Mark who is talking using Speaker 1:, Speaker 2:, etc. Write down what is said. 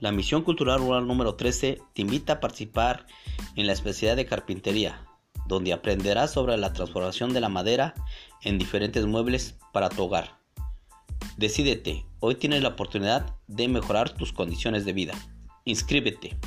Speaker 1: La Misión Cultural Rural número 13 te invita a participar en la especialidad de carpintería, donde aprenderás sobre la transformación de la madera en diferentes muebles para tu hogar. Decídete, hoy tienes la oportunidad de mejorar tus condiciones de vida. Inscríbete.